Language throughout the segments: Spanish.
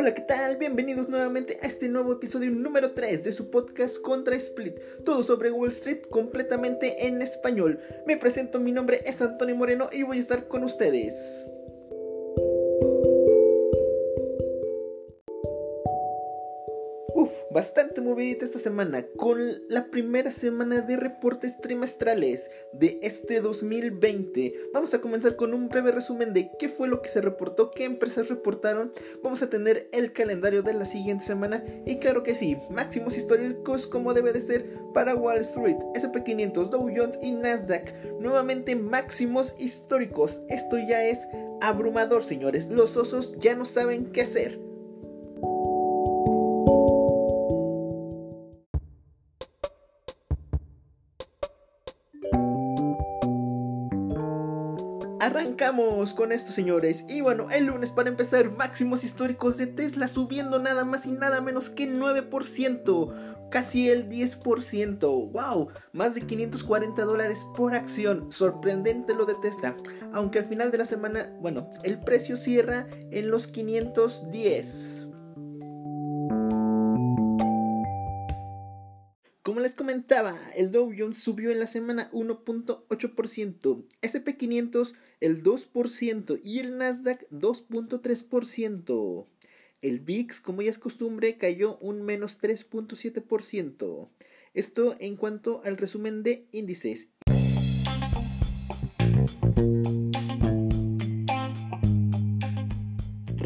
Hola, ¿qué tal? Bienvenidos nuevamente a este nuevo episodio número 3 de su podcast Contra Split. Todo sobre Wall Street completamente en español. Me presento, mi nombre es Antonio Moreno y voy a estar con ustedes. Bastante movidita esta semana con la primera semana de reportes trimestrales de este 2020. Vamos a comenzar con un breve resumen de qué fue lo que se reportó, qué empresas reportaron. Vamos a tener el calendario de la siguiente semana y claro que sí, máximos históricos como debe de ser para Wall Street, SP500, Dow Jones y Nasdaq. Nuevamente máximos históricos. Esto ya es abrumador, señores. Los osos ya no saben qué hacer. Arrancamos con esto, señores. Y bueno, el lunes para empezar, máximos históricos de Tesla subiendo nada más y nada menos que 9%, casi el 10%. ¡Wow! Más de 540 dólares por acción. Sorprendente lo de Tesla. Aunque al final de la semana, bueno, el precio cierra en los 510. Les comentaba, el Dow Jones subió en la semana 1.8%, SP500 el 2% y el Nasdaq 2.3%. El VIX, como ya es costumbre, cayó un menos 3.7%. Esto en cuanto al resumen de índices.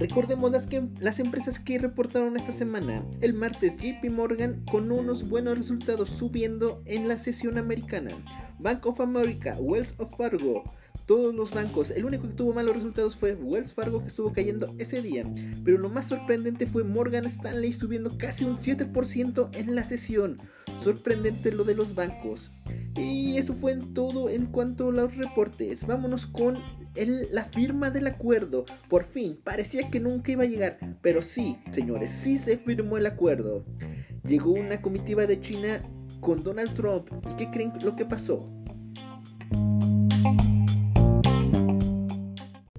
Recordemos las, que, las empresas que reportaron esta semana. El martes JP Morgan con unos buenos resultados subiendo en la sesión americana. Bank of America, Wells of Fargo, todos los bancos. El único que tuvo malos resultados fue Wells Fargo que estuvo cayendo ese día. Pero lo más sorprendente fue Morgan Stanley subiendo casi un 7% en la sesión. Sorprendente lo de los bancos. Y eso fue en todo en cuanto a los reportes. Vámonos con la firma del acuerdo. Por fin, parecía que nunca iba a llegar. Pero sí, señores, sí se firmó el acuerdo. Llegó una comitiva de China con Donald Trump. ¿Y qué creen lo que pasó?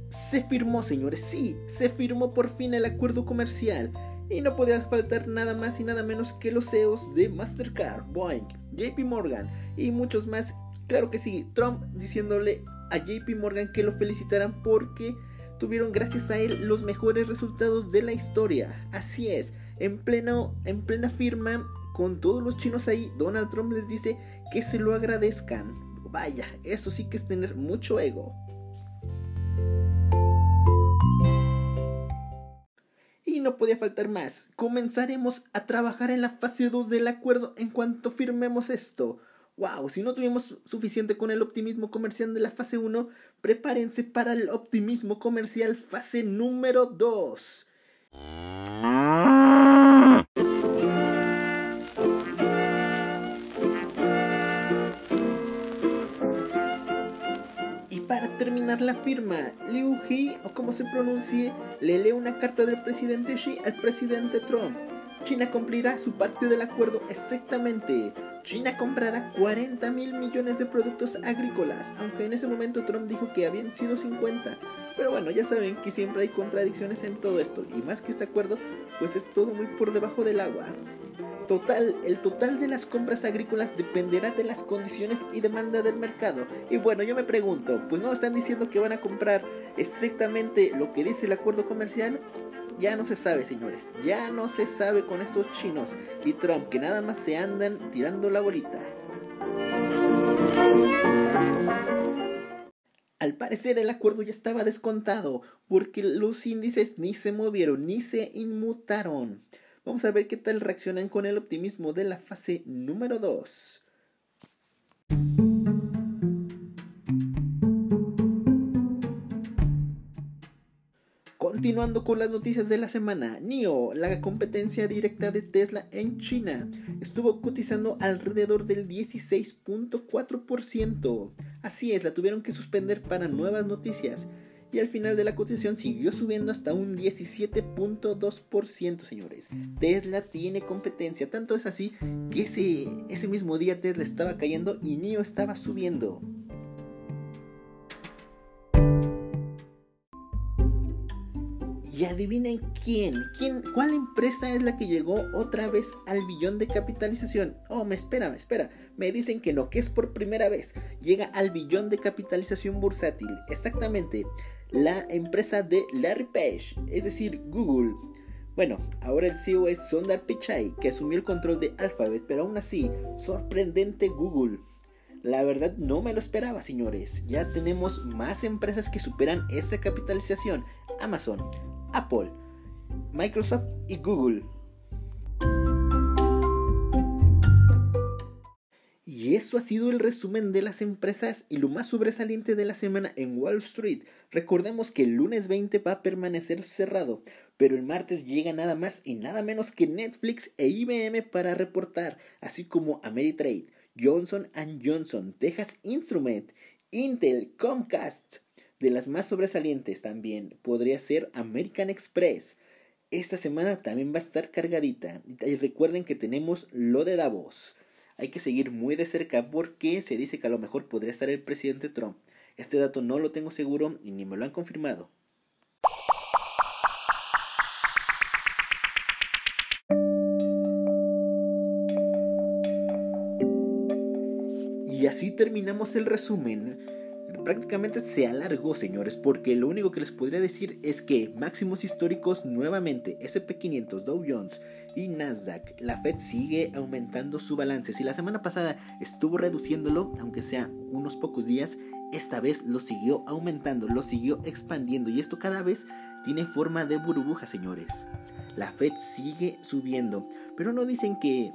Se firmó, señores, sí, se firmó por fin el acuerdo comercial. Y no podía faltar nada más y nada menos que los CEOs de Mastercard, Boeing, JP Morgan y muchos más. Claro que sí, Trump diciéndole a JP Morgan que lo felicitaran porque tuvieron gracias a él los mejores resultados de la historia. Así es, en, pleno, en plena firma con todos los chinos ahí, Donald Trump les dice que se lo agradezcan. Vaya, eso sí que es tener mucho ego. Y no podía faltar más. Comenzaremos a trabajar en la fase 2 del acuerdo en cuanto firmemos esto. Wow, si no tuvimos suficiente con el optimismo comercial de la fase 1, prepárense para el optimismo comercial fase número 2. Y para terminar la firma, Liu He, o como se pronuncie, le lee una carta del presidente Xi al presidente Trump. China cumplirá su parte del acuerdo estrictamente China comprará 40 mil millones de productos agrícolas, aunque en ese momento Trump dijo que habían sido 50. Pero bueno, ya saben que siempre hay contradicciones en todo esto, y más que este acuerdo, pues es todo muy por debajo del agua. Total, el total de las compras agrícolas dependerá de las condiciones y demanda del mercado. Y bueno, yo me pregunto, pues no están diciendo que van a comprar estrictamente lo que dice el acuerdo comercial, ya no se sabe, señores. Ya no se sabe con estos chinos y Trump que nada más se andan tirando la bolita. Al parecer el acuerdo ya estaba descontado porque los índices ni se movieron ni se inmutaron. Vamos a ver qué tal reaccionan con el optimismo de la fase número 2. Continuando con las noticias de la semana, NIO, la competencia directa de Tesla en China, estuvo cotizando alrededor del 16.4%. Así es, la tuvieron que suspender para nuevas noticias. Y al final de la cotización siguió subiendo hasta un 17.2%, señores. Tesla tiene competencia, tanto es así que ese, ese mismo día Tesla estaba cayendo y NIO estaba subiendo. Adivinen quién, quién, cuál empresa es la que llegó otra vez al billón de capitalización. Oh, me espera, me espera. Me dicen que no, que es por primera vez. Llega al billón de capitalización bursátil. Exactamente. La empresa de Larry Page, es decir, Google. Bueno, ahora el CEO es Sundar Pichai, que asumió el control de Alphabet, pero aún así, sorprendente Google. La verdad no me lo esperaba, señores. Ya tenemos más empresas que superan esta capitalización. Amazon, Apple, Microsoft y Google. Y eso ha sido el resumen de las empresas y lo más sobresaliente de la semana en Wall Street. Recordemos que el lunes 20 va a permanecer cerrado, pero el martes llega nada más y nada menos que Netflix e IBM para reportar, así como Ameritrade, Johnson Johnson, Texas Instrument, Intel, Comcast, de las más sobresalientes también podría ser American Express. Esta semana también va a estar cargadita. Y recuerden que tenemos lo de Davos. Hay que seguir muy de cerca porque se dice que a lo mejor podría estar el presidente Trump. Este dato no lo tengo seguro y ni me lo han confirmado. Y así terminamos el resumen prácticamente se alargó, señores, porque lo único que les podría decir es que máximos históricos nuevamente, SP500, Dow Jones y Nasdaq, la Fed sigue aumentando su balance. Si la semana pasada estuvo reduciéndolo, aunque sea unos pocos días, esta vez lo siguió aumentando, lo siguió expandiendo y esto cada vez tiene forma de burbuja, señores. La Fed sigue subiendo, pero no dicen que...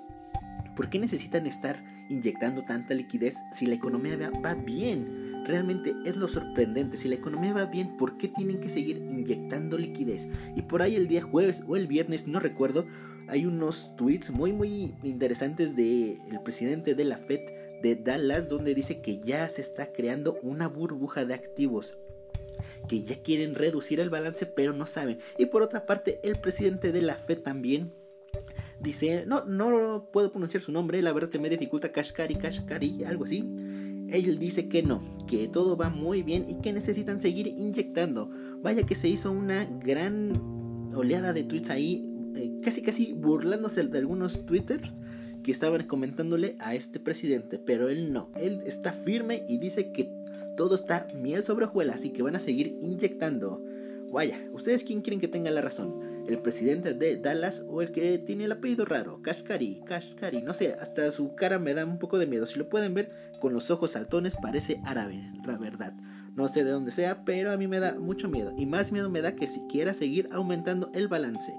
¿Por qué necesitan estar inyectando tanta liquidez si la economía va bien? Realmente es lo sorprendente. Si la economía va bien, ¿por qué tienen que seguir inyectando liquidez? Y por ahí el día jueves o el viernes, no recuerdo, hay unos tweets muy muy interesantes del el presidente de la Fed de Dallas donde dice que ya se está creando una burbuja de activos que ya quieren reducir el balance pero no saben. Y por otra parte, el presidente de la Fed también dice, no, no puedo pronunciar su nombre, la verdad se me dificulta Kashkari, Kashkari, algo así él dice que no, que todo va muy bien y que necesitan seguir inyectando. Vaya que se hizo una gran oleada de tweets ahí, eh, casi casi burlándose de algunos twitters que estaban comentándole a este presidente, pero él no, él está firme y dice que todo está miel sobre hojuelas y que van a seguir inyectando. Vaya, ¿ustedes quién quieren que tenga la razón? El presidente de Dallas o el que tiene el apellido raro, Kashkari, Kashkari, no sé, hasta su cara me da un poco de miedo. Si lo pueden ver, con los ojos saltones parece árabe, la verdad. No sé de dónde sea, pero a mí me da mucho miedo. Y más miedo me da que si quiera seguir aumentando el balance.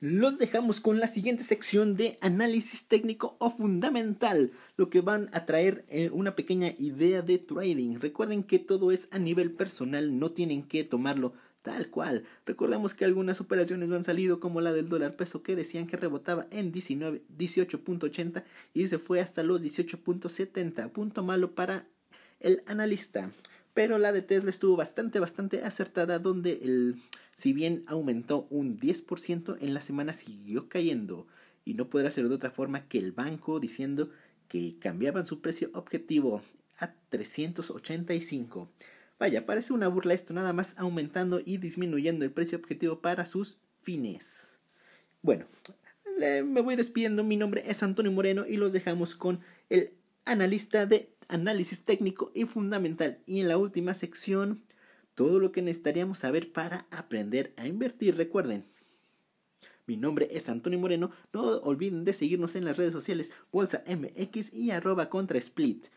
Los dejamos con la siguiente sección de análisis técnico o fundamental, lo que van a traer eh, una pequeña idea de trading. Recuerden que todo es a nivel personal, no tienen que tomarlo tal cual. Recordemos que algunas operaciones no han salido como la del dólar peso que decían que rebotaba en 18.80 y se fue hasta los 18.70, punto malo para el analista. Pero la de Tesla estuvo bastante, bastante acertada donde el si bien aumentó un 10%, en la semana siguió cayendo y no podrá ser de otra forma que el banco diciendo que cambiaban su precio objetivo a 385. Vaya, parece una burla esto, nada más aumentando y disminuyendo el precio objetivo para sus fines. Bueno, me voy despidiendo, mi nombre es Antonio Moreno y los dejamos con el analista de análisis técnico y fundamental. Y en la última sección todo lo que necesitaríamos saber para aprender a invertir. Recuerden, mi nombre es Antonio Moreno. No olviden de seguirnos en las redes sociales Bolsa MX y arroba contra split.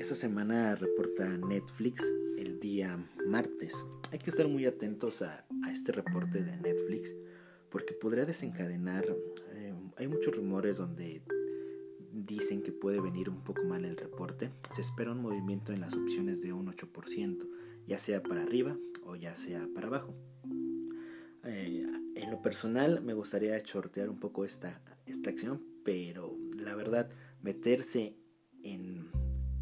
Esta semana reporta Netflix el día martes. Hay que estar muy atentos a, este reporte de Netflix porque podría desencadenar, eh, hay muchos rumores donde dicen que puede venir un poco mal el reporte. Se espera un movimiento en las opciones de un 8%, ya sea para arriba o ya sea para abajo. Eh, en lo personal me gustaría shortear un poco esta, esta acción, pero la verdad meterse en,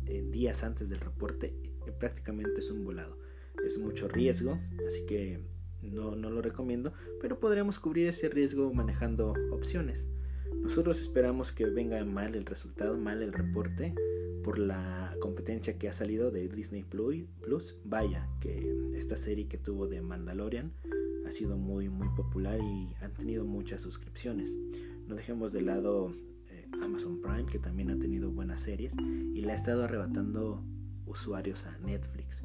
en días antes del reporte prácticamente es un volado. es mucho riesgo, así que no, no lo recomiendo, pero podremos cubrir ese riesgo manejando opciones. Nosotros esperamos que venga mal el resultado, mal el reporte por la competencia que ha salido de Disney Plus. Vaya, que esta serie que tuvo de Mandalorian ha sido muy muy popular y han tenido muchas suscripciones. No dejemos de lado eh, Amazon Prime, que también ha tenido buenas series y le ha estado arrebatando usuarios a Netflix.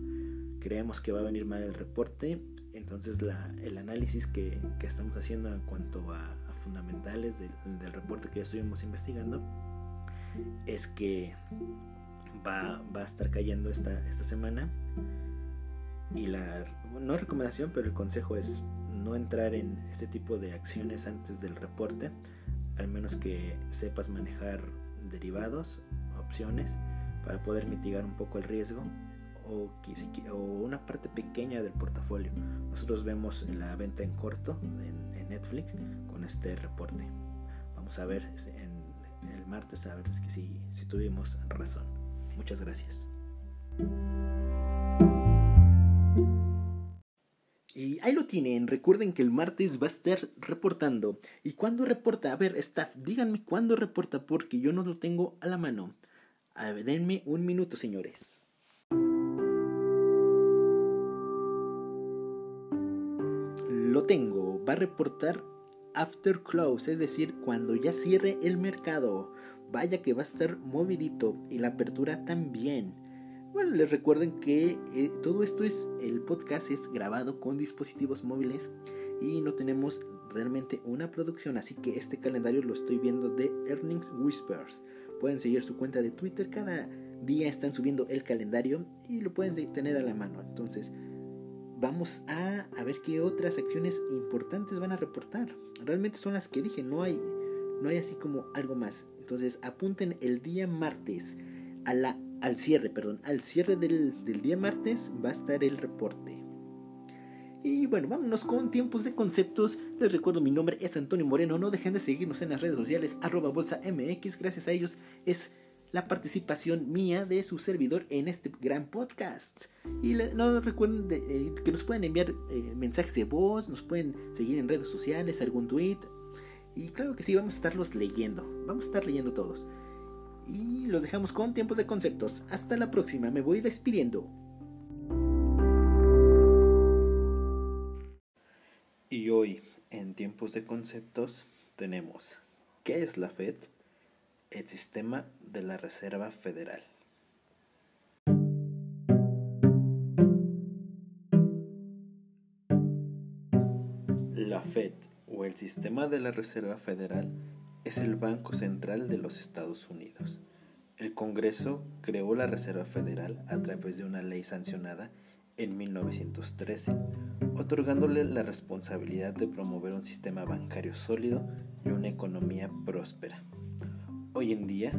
Creemos que va a venir mal el reporte, entonces el análisis que, estamos haciendo en cuanto a, fundamentales del, reporte que ya estuvimos investigando es que va, a estar cayendo esta, esta semana y la no recomendación pero el consejo es no entrar en este tipo de acciones antes del reporte al menos que sepas manejar derivados opciones para poder mitigar un poco el riesgo o, o una parte pequeña del portafolio. Nosotros vemos la venta en corto en, Netflix con este reporte. Vamos a ver en el martes a ver si, si tuvimos razón. Muchas gracias. Y ahí lo tienen. Recuerden que el martes va a estar reportando. ¿Y cuándo reporta? A ver, staff, díganme cuándo reporta porque yo no lo tengo a la mano. A denme un minuto, señores. Lo tengo. Va a reportar after close, es decir, cuando ya cierre el mercado. Vaya que va a estar movidito y la apertura también. Bueno, les recuerden que eh, todo esto es, el podcast es grabado con dispositivos móviles y no tenemos realmente una producción, así que este calendario lo estoy viendo de Earnings Whispers. Pueden seguir su cuenta de Twitter. Cada día están subiendo el calendario y lo pueden tener a la mano. Entonces, vamos a, ver qué otras acciones importantes van a reportar. Realmente son las que dije, no hay, no hay así como algo más. Entonces, apunten el día martes a la, al cierre, perdón, al cierre del día martes va a estar el reporte. Y bueno, vámonos con tiempos de conceptos. Les recuerdo, mi nombre es Antonio Moreno. No dejen de seguirnos en las redes sociales, arroba bolsa MX. Gracias a ellos es la participación mía de su servidor en este gran podcast. Y no recuerden eh, que nos pueden enviar eh, mensajes de voz, nos pueden seguir en redes sociales, algún tweet. Y claro que sí, vamos a estarlos leyendo. Vamos a estar leyendo todos. Y los dejamos con tiempos de conceptos. Hasta la próxima, me voy despidiendo. En tiempos de conceptos, tenemos ¿qué es la Fed? El sistema de la Reserva Federal. La Fed o el sistema de la Reserva Federal es el Banco Central de los Estados Unidos. El Congreso creó la Reserva Federal a través de una ley sancionada en 1913, otorgándole la responsabilidad de promover un sistema bancario sólido y una economía próspera. Hoy en día,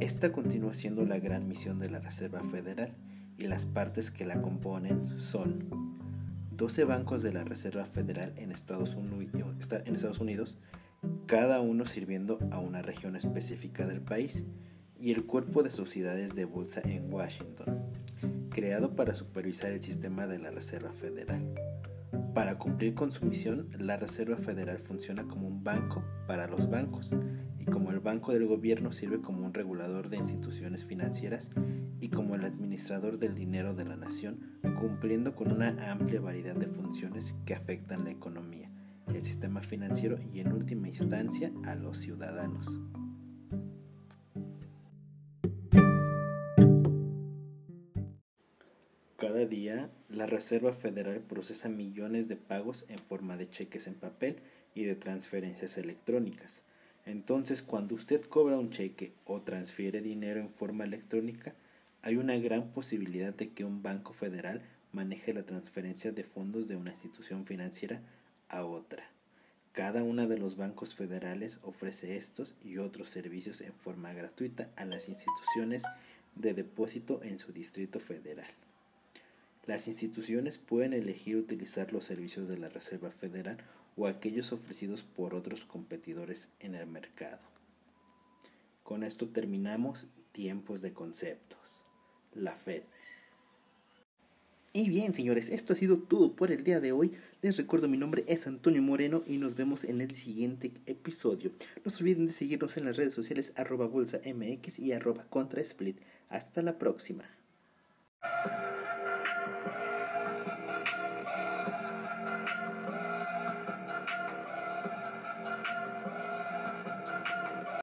esta continúa siendo la gran misión de la Reserva Federal y las partes que la componen son 12 bancos de la Reserva Federal en Estados Unidos, cada uno sirviendo a una región específica del país, y el cuerpo de sociedades de bolsa en Washington, creado para supervisar el sistema de la Reserva Federal. Para cumplir con su misión, la Reserva Federal funciona como un banco para los bancos y como el banco del gobierno sirve como un regulador de instituciones financieras y como el administrador del dinero de la nación, cumpliendo con una amplia variedad de funciones que afectan la economía, el sistema financiero y en última instancia a los ciudadanos. Cada día, la Reserva Federal procesa millones de pagos en forma de cheques en papel y de transferencias electrónicas. Entonces, cuando usted cobra un cheque o transfiere dinero en forma electrónica, hay una gran posibilidad de que un banco federal maneje la transferencia de fondos de una institución financiera a otra. Cada uno de los bancos federales ofrece estos y otros servicios en forma gratuita a las instituciones de depósito en su distrito federal. Las instituciones pueden elegir utilizar los servicios de la Reserva Federal o aquellos ofrecidos por otros competidores en el mercado. Con esto terminamos tiempos de conceptos. La FED. Y bien, señores, esto ha sido todo por el día de hoy. Les recuerdo, mi nombre es Antonio Moreno y nos vemos en el siguiente episodio. No se olviden de seguirnos en las redes sociales arroba y arroba contrasplit. Hasta la próxima.